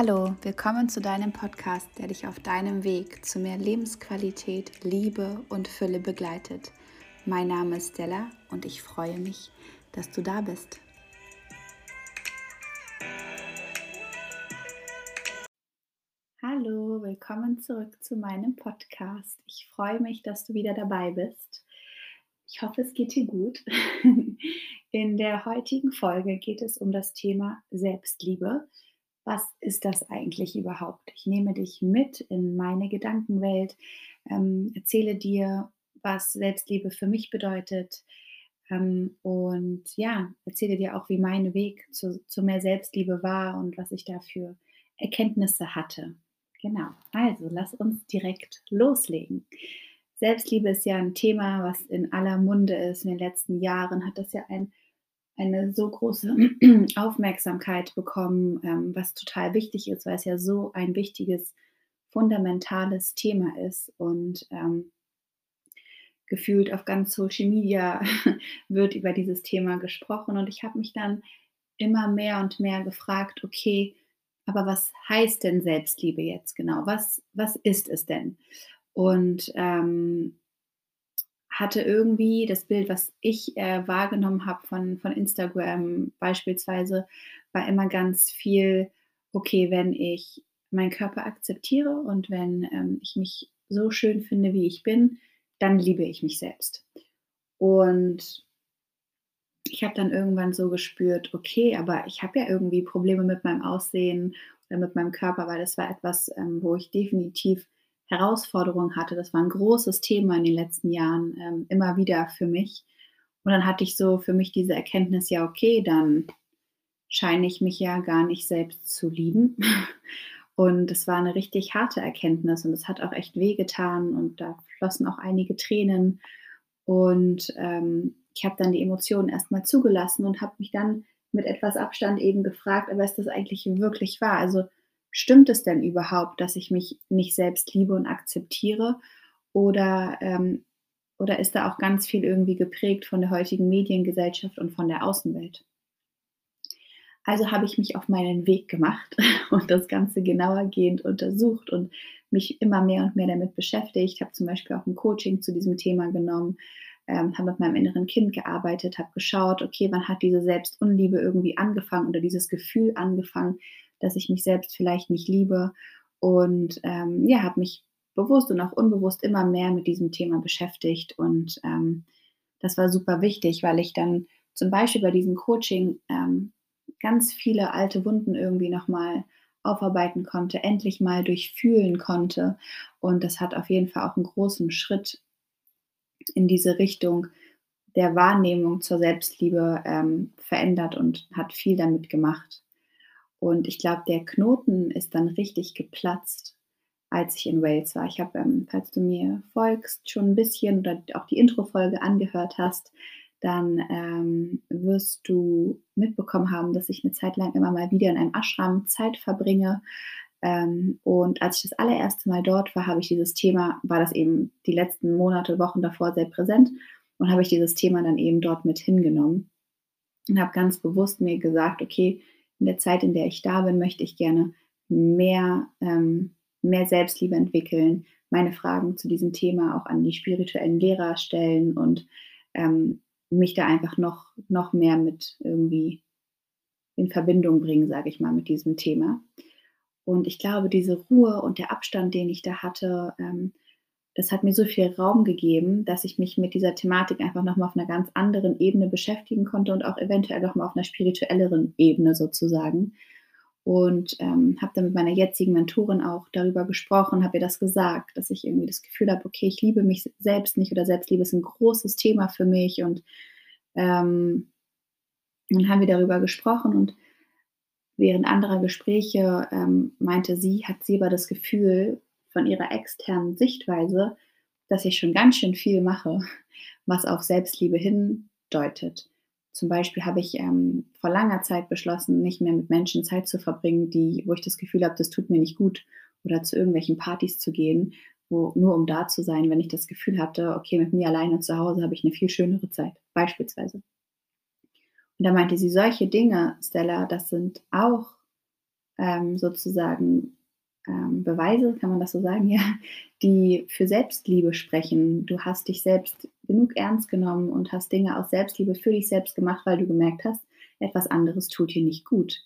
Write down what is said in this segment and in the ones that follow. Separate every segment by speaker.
Speaker 1: Hallo, willkommen zu deinem Podcast, der dich auf deinem Weg zu mehr Lebensqualität, Liebe und Fülle begleitet. Mein Name ist Stella und ich freue mich, dass du da bist. Hallo, willkommen zurück zu meinem Podcast. Ich freue mich, dass du wieder dabei bist. Ich hoffe, es geht dir gut. In der heutigen Folge geht es um das Thema Selbstliebe was ist das eigentlich überhaupt? Ich nehme dich mit in meine Gedankenwelt, ähm, erzähle dir, was Selbstliebe für mich bedeutet ähm, und ja, erzähle dir auch, wie mein Weg zu, zu mehr Selbstliebe war und was ich da für Erkenntnisse hatte. Genau, also lass uns direkt loslegen. Selbstliebe ist ja ein Thema, was in aller Munde ist. In den letzten Jahren hat das ja ein eine so große Aufmerksamkeit bekommen, ähm, was total wichtig ist, weil es ja so ein wichtiges, fundamentales Thema ist und ähm, gefühlt auf ganz Social Media wird über dieses Thema gesprochen und ich habe mich dann immer mehr und mehr gefragt, okay, aber was heißt denn Selbstliebe jetzt genau? Was, was ist es denn? Und ähm, hatte irgendwie das Bild, was ich äh, wahrgenommen habe von, von Instagram beispielsweise, war immer ganz viel, okay, wenn ich meinen Körper akzeptiere und wenn ähm, ich mich so schön finde, wie ich bin, dann liebe ich mich selbst. Und ich habe dann irgendwann so gespürt, okay, aber ich habe ja irgendwie Probleme mit meinem Aussehen oder mit meinem Körper, weil das war etwas, ähm, wo ich definitiv Herausforderung hatte. Das war ein großes Thema in den letzten Jahren, ähm, immer wieder für mich. Und dann hatte ich so für mich diese Erkenntnis, ja, okay, dann scheine ich mich ja gar nicht selbst zu lieben. Und es war eine richtig harte Erkenntnis und es hat auch echt wehgetan und da flossen auch einige Tränen. Und ähm, ich habe dann die Emotionen erstmal zugelassen und habe mich dann mit etwas Abstand eben gefragt, aber ist das eigentlich wirklich wahr? Also stimmt es denn überhaupt, dass ich mich nicht selbst liebe und akzeptiere? Oder, ähm, oder ist da auch ganz viel irgendwie geprägt von der heutigen Mediengesellschaft und von der Außenwelt? Also habe ich mich auf meinen Weg gemacht und das Ganze genauergehend untersucht und mich immer mehr und mehr damit beschäftigt. Habe zum Beispiel auch ein Coaching zu diesem Thema genommen, ähm, habe mit meinem inneren Kind gearbeitet, habe geschaut, okay, wann hat diese Selbstunliebe irgendwie angefangen oder dieses Gefühl angefangen, dass ich mich selbst vielleicht nicht liebe. Und ähm, ja, habe mich bewusst und auch unbewusst immer mehr mit diesem Thema beschäftigt. Und ähm, das war super wichtig, weil ich dann zum Beispiel bei diesem Coaching ähm, ganz viele alte Wunden irgendwie nochmal aufarbeiten konnte, endlich mal durchfühlen konnte. Und das hat auf jeden Fall auch einen großen Schritt in diese Richtung der Wahrnehmung zur Selbstliebe ähm, verändert und hat viel damit gemacht. Und ich glaube, der Knoten ist dann richtig geplatzt, als ich in Wales war. Ich habe, ähm, falls du mir folgst, schon ein bisschen oder auch die Intro-Folge angehört hast, dann ähm, wirst du mitbekommen haben, dass ich eine Zeit lang immer mal wieder in einem Ashram Zeit verbringe. Ähm, und als ich das allererste Mal dort war, habe ich dieses Thema, war das eben die letzten Monate, Wochen davor sehr präsent und habe ich dieses Thema dann eben dort mit hingenommen und habe ganz bewusst mir gesagt, okay, in der Zeit, in der ich da bin, möchte ich gerne mehr, ähm, mehr Selbstliebe entwickeln, meine Fragen zu diesem Thema auch an die spirituellen Lehrer stellen und ähm, mich da einfach noch, noch mehr mit irgendwie in Verbindung bringen, sage ich mal, mit diesem Thema. Und ich glaube, diese Ruhe und der Abstand, den ich da hatte, ähm, das hat mir so viel Raum gegeben, dass ich mich mit dieser Thematik einfach nochmal auf einer ganz anderen Ebene beschäftigen konnte und auch eventuell nochmal auf einer spirituelleren Ebene sozusagen. Und ähm, habe dann mit meiner jetzigen Mentorin auch darüber gesprochen, habe ihr das gesagt, dass ich irgendwie das Gefühl habe, okay, ich liebe mich selbst nicht oder Selbstliebe ist ein großes Thema für mich. Und ähm, dann haben wir darüber gesprochen und während anderer Gespräche ähm, meinte sie, hat sie aber das Gefühl, von ihrer externen Sichtweise, dass ich schon ganz schön viel mache, was auf Selbstliebe hindeutet. Zum Beispiel habe ich ähm, vor langer Zeit beschlossen, nicht mehr mit Menschen Zeit zu verbringen, die, wo ich das Gefühl habe, das tut mir nicht gut, oder zu irgendwelchen Partys zu gehen, wo, nur um da zu sein, wenn ich das Gefühl hatte, okay, mit mir alleine zu Hause habe ich eine viel schönere Zeit, beispielsweise. Und da meinte sie, solche Dinge, Stella, das sind auch ähm, sozusagen ähm, Beweise, kann man das so sagen, ja, die für Selbstliebe sprechen. Du hast dich selbst genug ernst genommen und hast Dinge aus Selbstliebe für dich selbst gemacht, weil du gemerkt hast, etwas anderes tut dir nicht gut.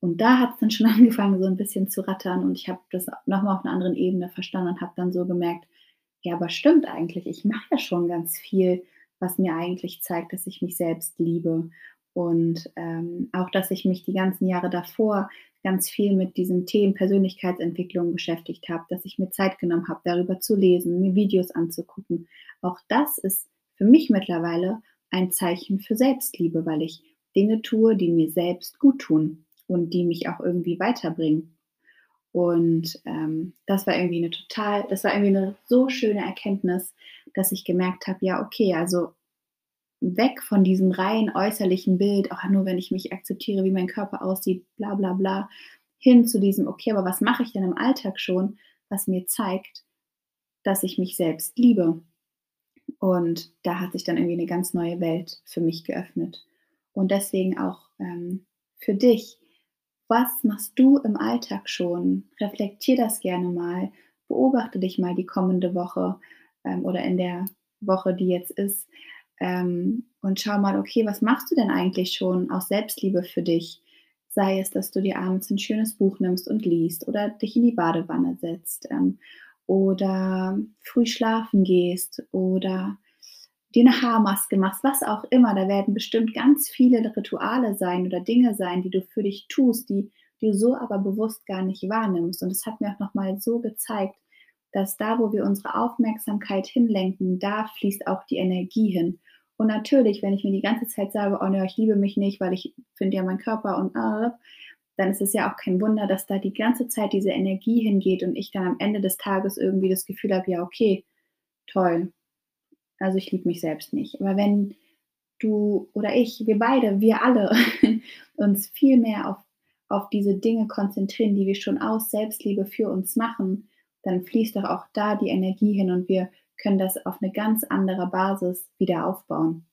Speaker 1: Und da hat es dann schon angefangen, so ein bisschen zu rattern und ich habe das nochmal auf einer anderen Ebene verstanden und habe dann so gemerkt, ja, aber stimmt eigentlich, ich mache ja schon ganz viel, was mir eigentlich zeigt, dass ich mich selbst liebe. Und ähm, auch, dass ich mich die ganzen Jahre davor ganz viel mit diesen Themen Persönlichkeitsentwicklung beschäftigt habe, dass ich mir Zeit genommen habe, darüber zu lesen, mir Videos anzugucken. Auch das ist für mich mittlerweile ein Zeichen für Selbstliebe, weil ich Dinge tue, die mir selbst gut tun und die mich auch irgendwie weiterbringen. Und ähm, das war irgendwie eine total, das war irgendwie eine so schöne Erkenntnis, dass ich gemerkt habe, ja, okay, also weg von diesem rein äußerlichen Bild, auch nur wenn ich mich akzeptiere, wie mein Körper aussieht, bla bla bla, hin zu diesem, okay, aber was mache ich denn im Alltag schon, was mir zeigt, dass ich mich selbst liebe. Und da hat sich dann irgendwie eine ganz neue Welt für mich geöffnet. Und deswegen auch ähm, für dich, was machst du im Alltag schon? Reflektier das gerne mal, beobachte dich mal die kommende Woche ähm, oder in der Woche, die jetzt ist ähm, und schau mal, okay, was machst du denn eigentlich schon aus Selbstliebe für dich? Sei es, dass du dir abends ein schönes Buch nimmst und liest oder dich in die Badewanne setzt ähm, oder früh schlafen gehst oder dir eine Haarmaske machst, was auch immer. Da werden bestimmt ganz viele Rituale sein oder Dinge sein, die du für dich tust, die du so aber bewusst gar nicht wahrnimmst. Und es hat mir auch nochmal so gezeigt, dass da, wo wir unsere Aufmerksamkeit hinlenken, da fließt auch die Energie hin. Und natürlich, wenn ich mir die ganze Zeit sage, oh ne, ich liebe mich nicht, weil ich finde ja meinen Körper und äh, dann ist es ja auch kein Wunder, dass da die ganze Zeit diese Energie hingeht und ich dann am Ende des Tages irgendwie das Gefühl habe, ja, okay, toll. Also ich liebe mich selbst nicht. Aber wenn du oder ich, wir beide, wir alle uns viel mehr auf, auf diese Dinge konzentrieren, die wir schon aus Selbstliebe für uns machen, dann fließt doch auch da die Energie hin und wir können das auf eine ganz andere Basis wieder aufbauen.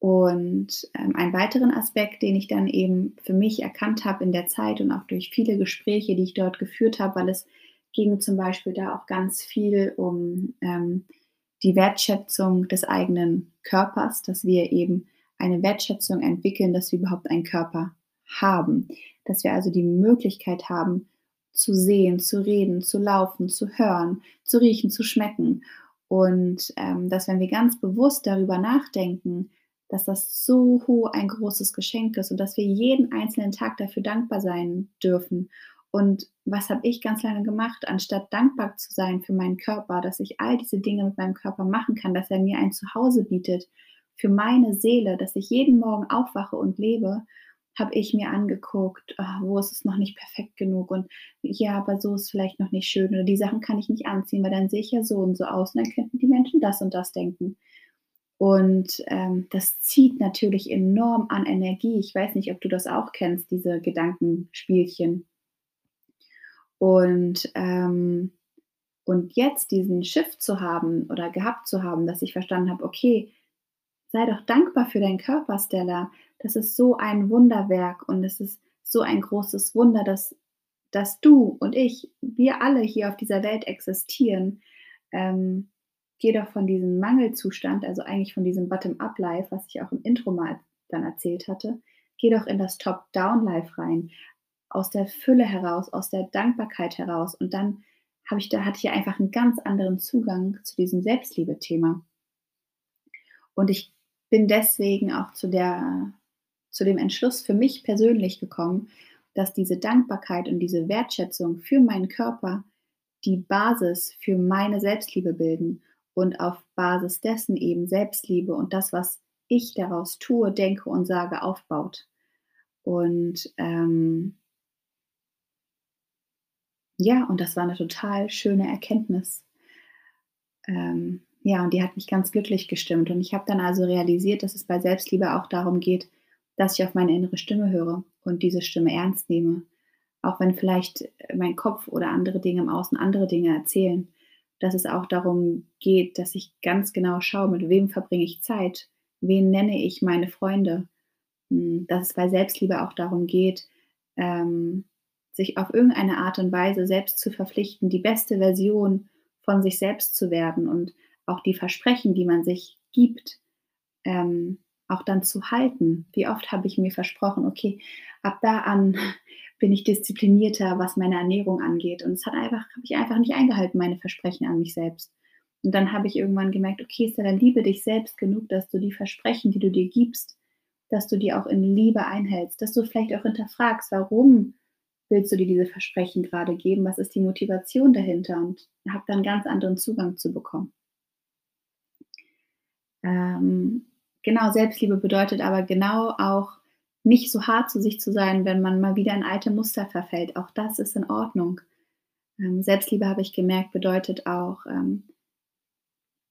Speaker 1: Und ähm, einen weiteren Aspekt, den ich dann eben für mich erkannt habe in der Zeit und auch durch viele Gespräche, die ich dort geführt habe, weil es ging zum Beispiel da auch ganz viel um ähm, die Wertschätzung des eigenen Körpers, dass wir eben eine Wertschätzung entwickeln, dass wir überhaupt einen Körper haben, dass wir also die Möglichkeit haben, zu sehen, zu reden, zu laufen, zu hören, zu riechen, zu schmecken. Und ähm, dass wenn wir ganz bewusst darüber nachdenken, dass das so ein großes Geschenk ist und dass wir jeden einzelnen Tag dafür dankbar sein dürfen. Und was habe ich ganz lange gemacht, anstatt dankbar zu sein für meinen Körper, dass ich all diese Dinge mit meinem Körper machen kann, dass er mir ein Zuhause bietet für meine Seele, dass ich jeden Morgen aufwache und lebe habe ich mir angeguckt, oh, wo ist es noch nicht perfekt genug und ja, aber so ist vielleicht noch nicht schön oder die Sachen kann ich nicht anziehen, weil dann sehe ich ja so und so aus und dann könnten die Menschen das und das denken. Und ähm, das zieht natürlich enorm an Energie. Ich weiß nicht, ob du das auch kennst, diese Gedankenspielchen. Und, ähm, und jetzt diesen Shift zu haben oder gehabt zu haben, dass ich verstanden habe, okay, sei doch dankbar für deinen Körper, Stella das ist so ein Wunderwerk und es ist so ein großes Wunder, dass, dass du und ich, wir alle hier auf dieser Welt existieren. Ähm, doch von diesem Mangelzustand, also eigentlich von diesem Bottom-up-Life, was ich auch im Intro mal dann erzählt hatte, geh doch in das Top-down-Life rein, aus der Fülle heraus, aus der Dankbarkeit heraus und dann habe ich da hatte ich einfach einen ganz anderen Zugang zu diesem Selbstliebe-Thema. Und ich bin deswegen auch zu der zu dem Entschluss für mich persönlich gekommen, dass diese Dankbarkeit und diese Wertschätzung für meinen Körper die Basis für meine Selbstliebe bilden und auf Basis dessen eben Selbstliebe und das, was ich daraus tue, denke und sage, aufbaut. Und ähm, ja, und das war eine total schöne Erkenntnis. Ähm, ja, und die hat mich ganz glücklich gestimmt. Und ich habe dann also realisiert, dass es bei Selbstliebe auch darum geht, dass ich auf meine innere Stimme höre und diese Stimme ernst nehme. Auch wenn vielleicht mein Kopf oder andere Dinge im Außen andere Dinge erzählen, dass es auch darum geht, dass ich ganz genau schaue, mit wem verbringe ich Zeit, wen nenne ich meine Freunde, hm, dass es bei Selbstliebe auch darum geht, ähm, sich auf irgendeine Art und Weise selbst zu verpflichten, die beste Version von sich selbst zu werden und auch die Versprechen, die man sich gibt, ähm, auch dann zu halten. Wie oft habe ich mir versprochen, okay, ab da an bin ich disziplinierter, was meine Ernährung angeht. Und es hat einfach, habe ich einfach nicht eingehalten, meine Versprechen an mich selbst. Und dann habe ich irgendwann gemerkt, okay, Stella, liebe dich selbst genug, dass du die Versprechen, die du dir gibst, dass du die auch in Liebe einhältst, dass du vielleicht auch hinterfragst, warum willst du dir diese Versprechen gerade geben, was ist die Motivation dahinter und habe dann ganz anderen Zugang zu bekommen. Ähm, genau, Selbstliebe bedeutet aber genau auch nicht so hart zu sich zu sein, wenn man mal wieder in alte Muster verfällt. Auch das ist in Ordnung. Ähm, Selbstliebe, habe ich gemerkt, bedeutet auch, ähm,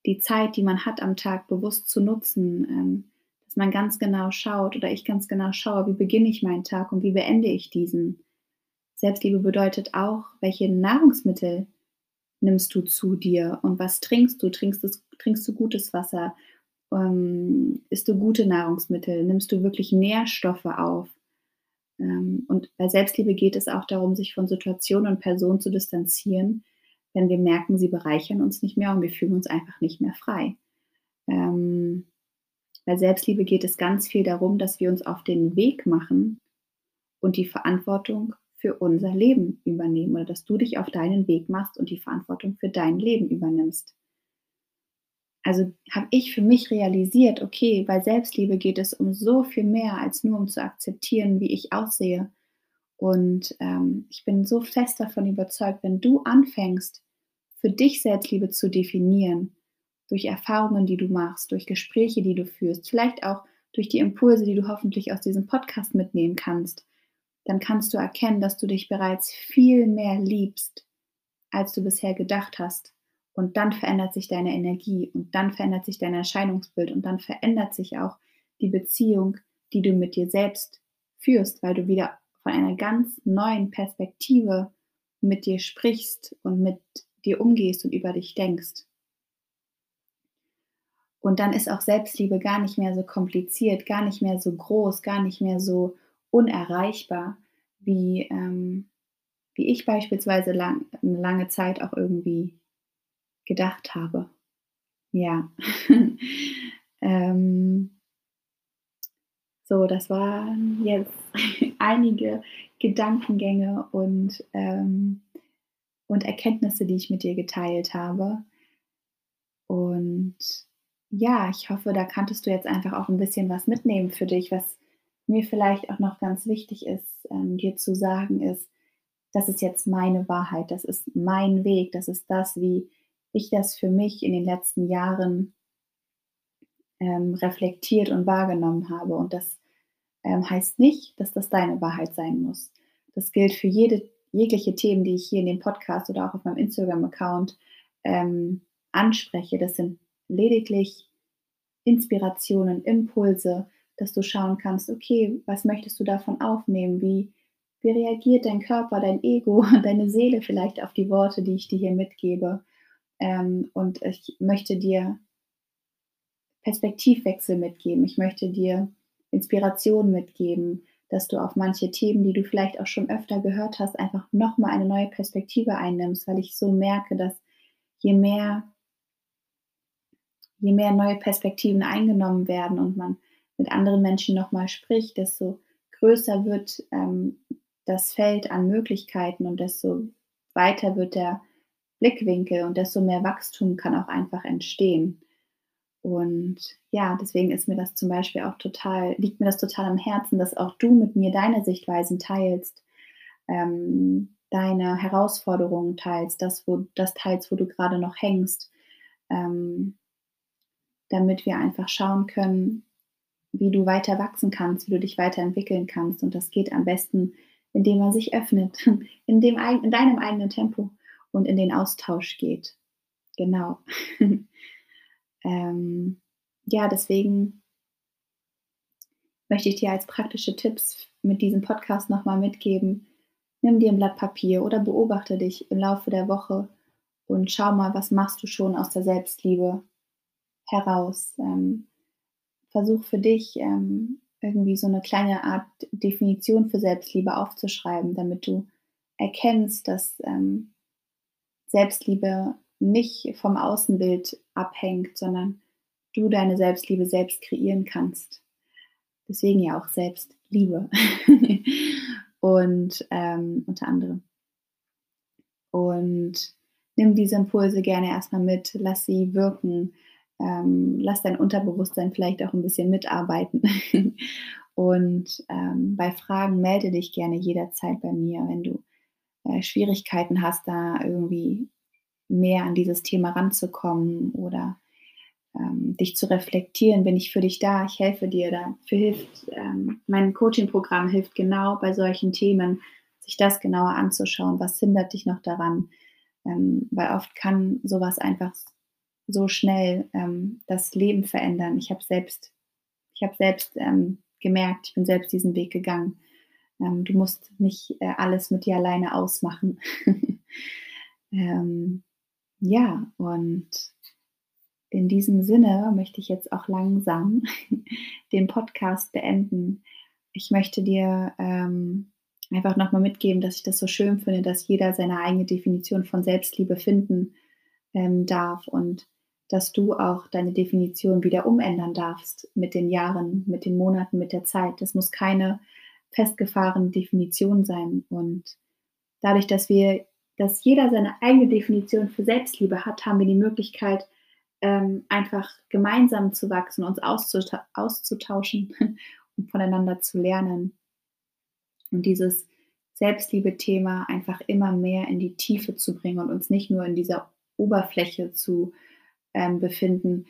Speaker 1: die Zeit, die man hat am Tag, bewusst zu nutzen, ähm, dass man ganz genau schaut oder ich ganz genau schaue, wie beginne ich meinen Tag und wie beende ich diesen. Selbstliebe bedeutet auch, welche Nahrungsmittel nimmst du zu dir und was trinkst du? Trinkst du, trinkst du gutes Wasser? Ähm, isst du gute Nahrungsmittel, nimmst du wirklich Nährstoffe auf. Ähm, und bei Selbstliebe geht es auch darum, sich von Situationen und Personen zu distanzieren, wenn wir merken, sie bereichern uns nicht mehr und wir fühlen uns einfach nicht mehr frei. Ähm, bei Selbstliebe geht es ganz viel darum, dass wir uns auf den Weg machen und die Verantwortung für unser Leben übernehmen oder dass du dich auf deinen Weg machst und die Verantwortung für dein Leben übernimmst. Also habe ich für mich realisiert, okay, bei Selbstliebe geht es um so viel mehr als nur um zu akzeptieren, wie ich aussehe. Und ähm, ich bin so fest davon überzeugt, wenn du anfängst, für dich Selbstliebe zu definieren, durch Erfahrungen, die du machst, durch Gespräche, die du führst, vielleicht auch durch die Impulse, die du hoffentlich aus diesem Podcast mitnehmen kannst, dann kannst du erkennen, dass du dich bereits viel mehr liebst, als du bisher gedacht hast. Und dann verändert sich deine Energie und dann verändert sich dein Erscheinungsbild und dann verändert sich auch die Beziehung, die du mit dir selbst führst, weil du wieder von einer ganz neuen Perspektive mit dir sprichst und mit dir umgehst und über dich denkst. Und dann ist auch Selbstliebe gar nicht mehr so kompliziert, gar nicht mehr so groß, gar nicht mehr so unerreichbar, wie, ähm, wie ich beispielsweise lang, eine lange Zeit auch irgendwie gedacht habe. Ja. ähm, so, das waren jetzt einige Gedankengänge und, ähm, und Erkenntnisse, die ich mit dir geteilt habe. Und ja, ich hoffe, da kanntest du jetzt einfach auch ein bisschen was mitnehmen für dich, was mir vielleicht auch noch ganz wichtig ist, ähm, dir zu sagen, ist, das ist jetzt meine Wahrheit, das ist mein Weg, das ist das, wie ich das für mich in den letzten Jahren ähm, reflektiert und wahrgenommen habe. Und das ähm, heißt nicht, dass das deine Wahrheit sein muss. Das gilt für jede, jegliche Themen, die ich hier in dem Podcast oder auch auf meinem Instagram-Account ähm, anspreche. Das sind lediglich Inspirationen, Impulse, dass du schauen kannst, okay, was möchtest du davon aufnehmen? Wie, wie reagiert dein Körper, dein Ego, deine Seele vielleicht auf die Worte, die ich dir hier mitgebe? Ähm, und ich möchte dir Perspektivwechsel mitgeben. Ich möchte dir Inspiration mitgeben, dass du auf manche Themen, die du vielleicht auch schon öfter gehört hast, einfach nochmal eine neue Perspektive einnimmst, weil ich so merke, dass je mehr, je mehr neue Perspektiven eingenommen werden und man mit anderen Menschen nochmal spricht, desto größer wird ähm, das Feld an Möglichkeiten und desto weiter wird der Blickwinkel und desto mehr Wachstum kann auch einfach entstehen. Und ja, deswegen ist mir das zum Beispiel auch total, liegt mir das total am Herzen, dass auch du mit mir deine Sichtweisen teilst, ähm, deine Herausforderungen teilst, das, wo, das teilst, wo du gerade noch hängst, ähm, damit wir einfach schauen können, wie du weiter wachsen kannst, wie du dich weiterentwickeln kannst. Und das geht am besten, indem man sich öffnet, in, dem, in deinem eigenen Tempo und in den Austausch geht. Genau. ähm, ja, deswegen möchte ich dir als praktische Tipps mit diesem Podcast nochmal mitgeben. Nimm dir ein Blatt Papier oder beobachte dich im Laufe der Woche und schau mal, was machst du schon aus der Selbstliebe heraus. Ähm, versuch für dich ähm, irgendwie so eine kleine Art Definition für Selbstliebe aufzuschreiben, damit du erkennst, dass ähm, Selbstliebe nicht vom Außenbild abhängt, sondern du deine Selbstliebe selbst kreieren kannst. Deswegen ja auch Selbstliebe. und ähm, unter anderem. Und nimm diese Impulse gerne erstmal mit, lass sie wirken, ähm, lass dein Unterbewusstsein vielleicht auch ein bisschen mitarbeiten. und ähm, bei Fragen melde dich gerne jederzeit bei mir, wenn du äh, Schwierigkeiten hast, da irgendwie mehr an dieses Thema ranzukommen oder ähm, dich zu reflektieren, bin ich für dich da, ich helfe dir. Dafür hilft ähm, mein Coaching-Programm hilft genau bei solchen Themen, sich das genauer anzuschauen. Was hindert dich noch daran? Ähm, weil oft kann sowas einfach so schnell ähm, das Leben verändern. Ich habe selbst, ich habe selbst ähm, gemerkt, ich bin selbst diesen Weg gegangen. Ähm, du musst nicht äh, alles mit dir alleine ausmachen. Ähm, ja, und in diesem Sinne möchte ich jetzt auch langsam den Podcast beenden. Ich möchte dir ähm, einfach nochmal mitgeben, dass ich das so schön finde, dass jeder seine eigene Definition von Selbstliebe finden ähm, darf und dass du auch deine Definition wieder umändern darfst mit den Jahren, mit den Monaten, mit der Zeit. Das muss keine festgefahrene Definition sein. Und dadurch, dass wir, dass jeder seine eigene Definition für Selbstliebe hat, haben wir die Möglichkeit, ähm, einfach gemeinsam zu wachsen, uns auszutauschen und voneinander zu lernen. Und dieses Selbstliebe-Thema einfach immer mehr in die Tiefe zu bringen und uns nicht nur in dieser Oberfläche zu ähm, befinden,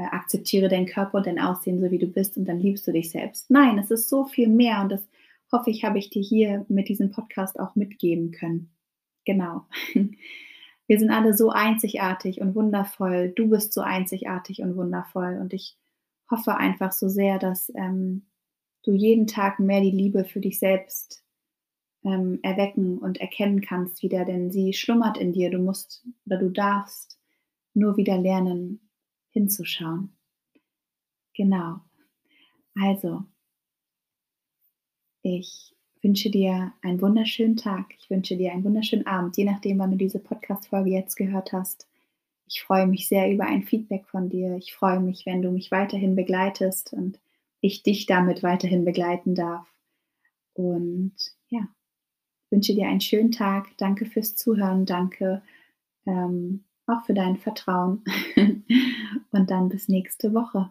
Speaker 1: äh, akzeptiere deinen Körper und dein Aussehen so wie du bist und dann liebst du dich selbst. Nein, es ist so viel mehr und das hoffe ich, habe ich dir hier mit diesem Podcast auch mitgeben können. Genau. Wir sind alle so einzigartig und wundervoll. Du bist so einzigartig und wundervoll. Und ich hoffe einfach so sehr, dass ähm, du jeden Tag mehr die Liebe für dich selbst ähm, erwecken und erkennen kannst wieder, denn sie schlummert in dir. Du musst oder du darfst nur wieder lernen, hinzuschauen. Genau. Also, ich wünsche dir einen wunderschönen Tag. Ich wünsche dir einen wunderschönen Abend, je nachdem, wann du diese Podcast-Folge jetzt gehört hast. Ich freue mich sehr über ein Feedback von dir. Ich freue mich, wenn du mich weiterhin begleitest und ich dich damit weiterhin begleiten darf. Und ja, wünsche dir einen schönen Tag. Danke fürs Zuhören. Danke ähm, auch für dein Vertrauen. und dann bis nächste Woche.